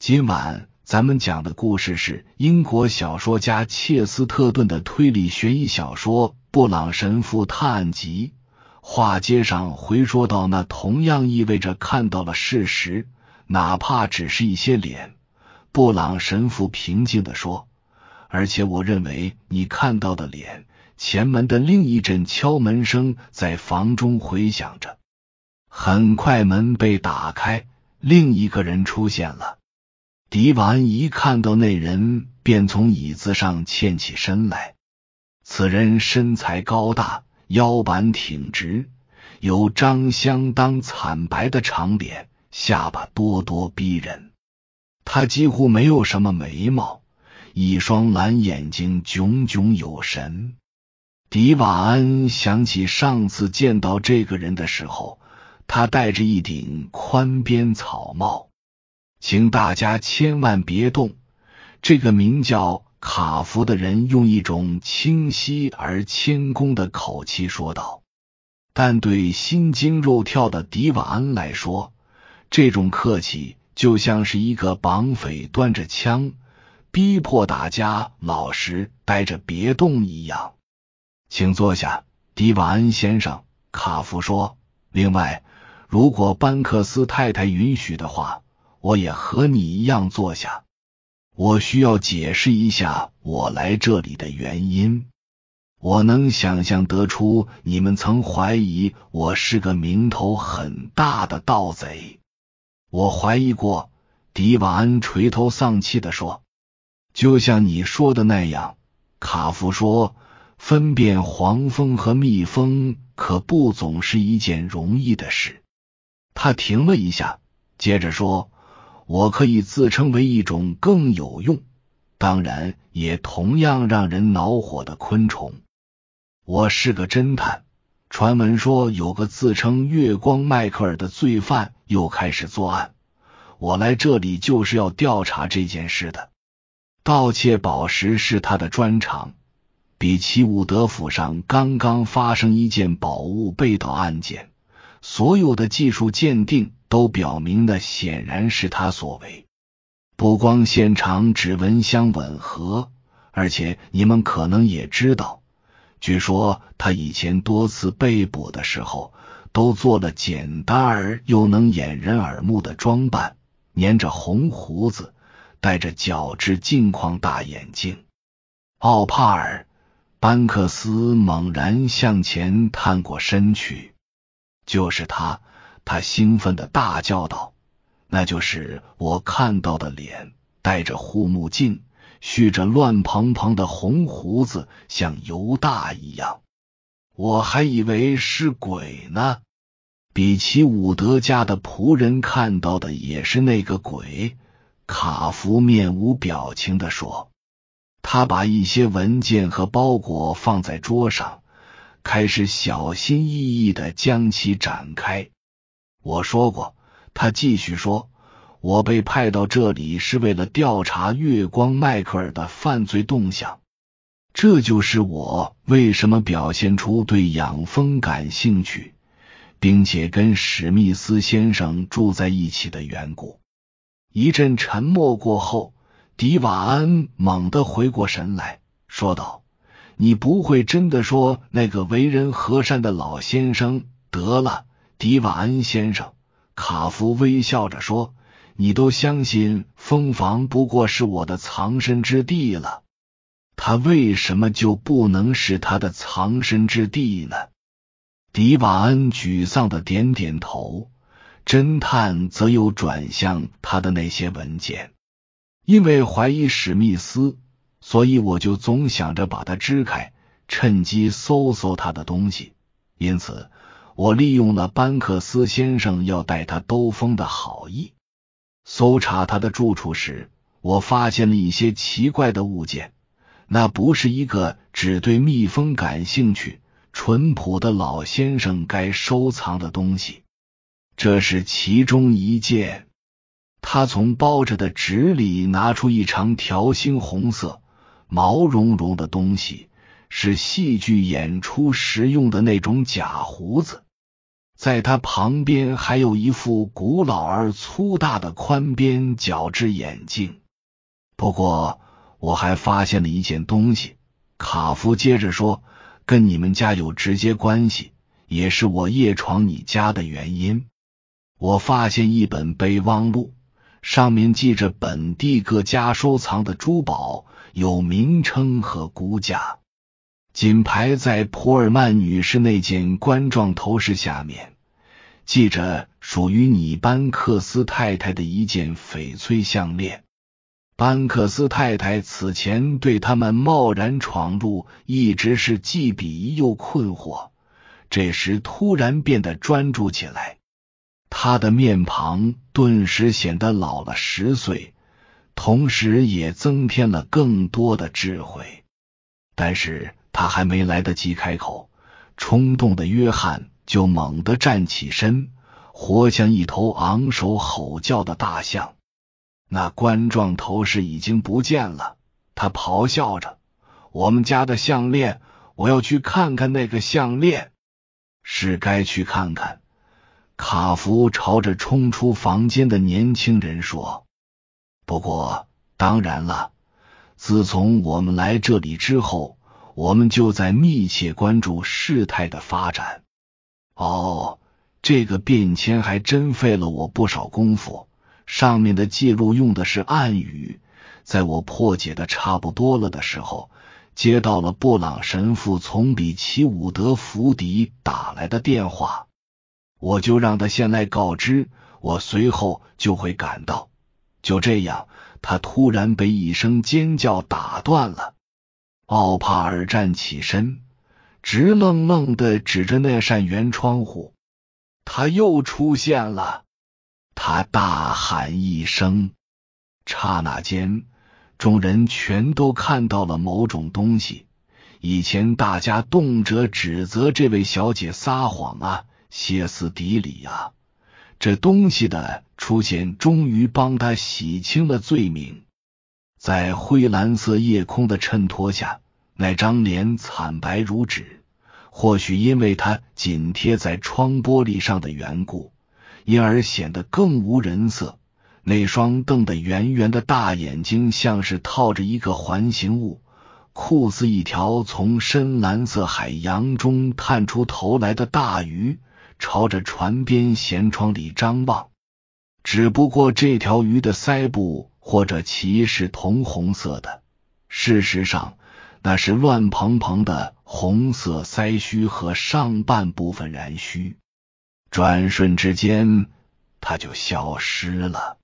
今晚咱们讲的故事是英国小说家切斯特顿的推理悬疑小说《布朗神父探案集》。话接上回说到，那同样意味着看到了事实，哪怕只是一些脸。布朗神父平静的说：“而且我认为你看到的脸。”前门的另一阵敲门声在房中回响着。很快门被打开，另一个人出现了。迪瓦恩一看到那人，便从椅子上欠起身来。此人身材高大，腰板挺直，有张相当惨白的长脸，下巴咄咄逼人。他几乎没有什么眉毛，一双蓝眼睛炯炯有神。迪瓦恩想起上次见到这个人的时候，他戴着一顶宽边草帽。请大家千万别动！这个名叫卡福的人用一种清晰而谦恭的口气说道。但对心惊肉跳的迪瓦恩来说，这种客气就像是一个绑匪端着枪逼迫大家老实待着别动一样。请坐下，迪瓦恩先生。卡福说。另外，如果班克斯太太允许的话。我也和你一样坐下。我需要解释一下我来这里的原因。我能想象得出你们曾怀疑我是个名头很大的盗贼。我怀疑过。迪瓦恩垂头丧气的说：“就像你说的那样。”卡夫说：“分辨黄蜂和蜜蜂可不总是一件容易的事。”他停了一下，接着说。我可以自称为一种更有用，当然也同样让人恼火的昆虫。我是个侦探。传闻说有个自称月光迈克尔的罪犯又开始作案。我来这里就是要调查这件事的。盗窃宝石是他的专长。比奇伍德府上刚刚发生一件宝物被盗案件，所有的技术鉴定。都表明的显然是他所为，不光现场指纹相吻合，而且你们可能也知道，据说他以前多次被捕的时候都做了简单而又能掩人耳目的装扮，粘着红胡子，戴着角质镜框大眼镜。奥帕尔班克斯猛然向前探过身去，就是他。他兴奋的大叫道：“那就是我看到的脸，戴着护目镜，蓄着乱蓬蓬的红胡子，像犹大一样。我还以为是鬼呢。”比奇伍德家的仆人看到的也是那个鬼。卡夫面无表情的说：“他把一些文件和包裹放在桌上，开始小心翼翼的将其展开。”我说过，他继续说：“我被派到这里是为了调查月光迈克尔的犯罪动向，这就是我为什么表现出对养蜂感兴趣，并且跟史密斯先生住在一起的缘故。”一阵沉默过后，迪瓦恩猛地回过神来说道：“你不会真的说那个为人和善的老先生得了？”迪瓦恩先生，卡夫微笑着说：“你都相信蜂房不过是我的藏身之地了，他为什么就不能是他的藏身之地呢？”迪瓦恩沮丧的点点头，侦探则又转向他的那些文件。因为怀疑史密斯，所以我就总想着把它支开，趁机搜搜他的东西。因此。我利用了班克斯先生要带他兜风的好意，搜查他的住处时，我发现了一些奇怪的物件。那不是一个只对蜜蜂感兴趣、淳朴的老先生该收藏的东西。这是其中一件。他从包着的纸里拿出一长条猩红色、毛茸茸的东西，是戏剧演出时用的那种假胡子。在他旁边还有一副古老而粗大的宽边角质眼镜。不过，我还发现了一件东西。卡夫接着说：“跟你们家有直接关系，也是我夜闯你家的原因。我发现一本备忘录，上面记着本地各家收藏的珠宝，有名称和估价。”仅排在普尔曼女士那件冠状头饰下面，系着属于你班克斯太太的一件翡翠项链。班克斯太太此前对他们贸然闯入一直是既鄙夷又困惑，这时突然变得专注起来，他的面庞顿时显得老了十岁，同时也增添了更多的智慧。但是。他还没来得及开口，冲动的约翰就猛地站起身，活像一头昂首吼叫的大象。那冠状头饰已经不见了，他咆哮着：“我们家的项链，我要去看看那个项链。”是该去看看。卡夫朝着冲出房间的年轻人说：“不过，当然了，自从我们来这里之后。”我们就在密切关注事态的发展。哦，这个便签还真费了我不少功夫。上面的记录用的是暗语。在我破解的差不多了的时候，接到了布朗神父从比奇伍德福迪打来的电话，我就让他先来告知，我随后就会赶到。就这样，他突然被一声尖叫打断了。奥帕尔站起身，直愣愣的指着那扇圆窗户。他又出现了！他大喊一声，刹那间，众人全都看到了某种东西。以前大家动辄指责这位小姐撒谎啊，歇斯底里啊，这东西的出现终于帮他洗清了罪名。在灰蓝色夜空的衬托下，那张脸惨白如纸。或许因为它紧贴在窗玻璃上的缘故，因而显得更无人色。那双瞪得圆圆的大眼睛，像是套着一个环形物，酷似一条从深蓝色海洋中探出头来的大鱼，朝着船边舷窗里张望。只不过这条鱼的腮部。或者其是铜红色的，事实上那是乱蓬蓬的红色腮须和上半部分髯须。转瞬之间，他就消失了。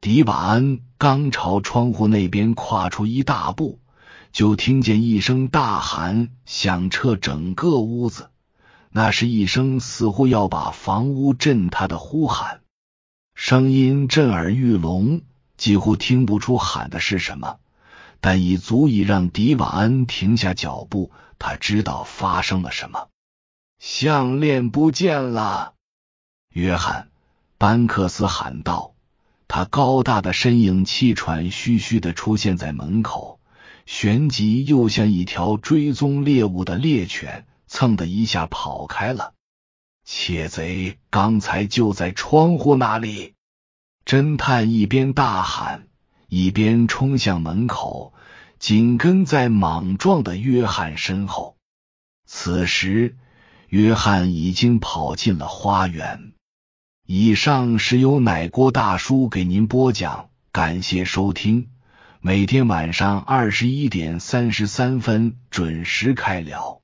迪瓦恩刚朝窗户那边跨出一大步，就听见一声大喊响彻整个屋子。那是一声似乎要把房屋震塌的呼喊，声音震耳欲聋。几乎听不出喊的是什么，但已足以让迪瓦恩停下脚步。他知道发生了什么，项链不见了。约翰·班克斯喊道。他高大的身影气喘吁吁的出现在门口，旋即又像一条追踪猎物的猎犬，蹭的一下跑开了。窃贼刚才就在窗户那里。侦探一边大喊，一边冲向门口，紧跟在莽撞的约翰身后。此时，约翰已经跑进了花园。以上是由奶锅大叔给您播讲，感谢收听。每天晚上二十一点三十三分准时开聊。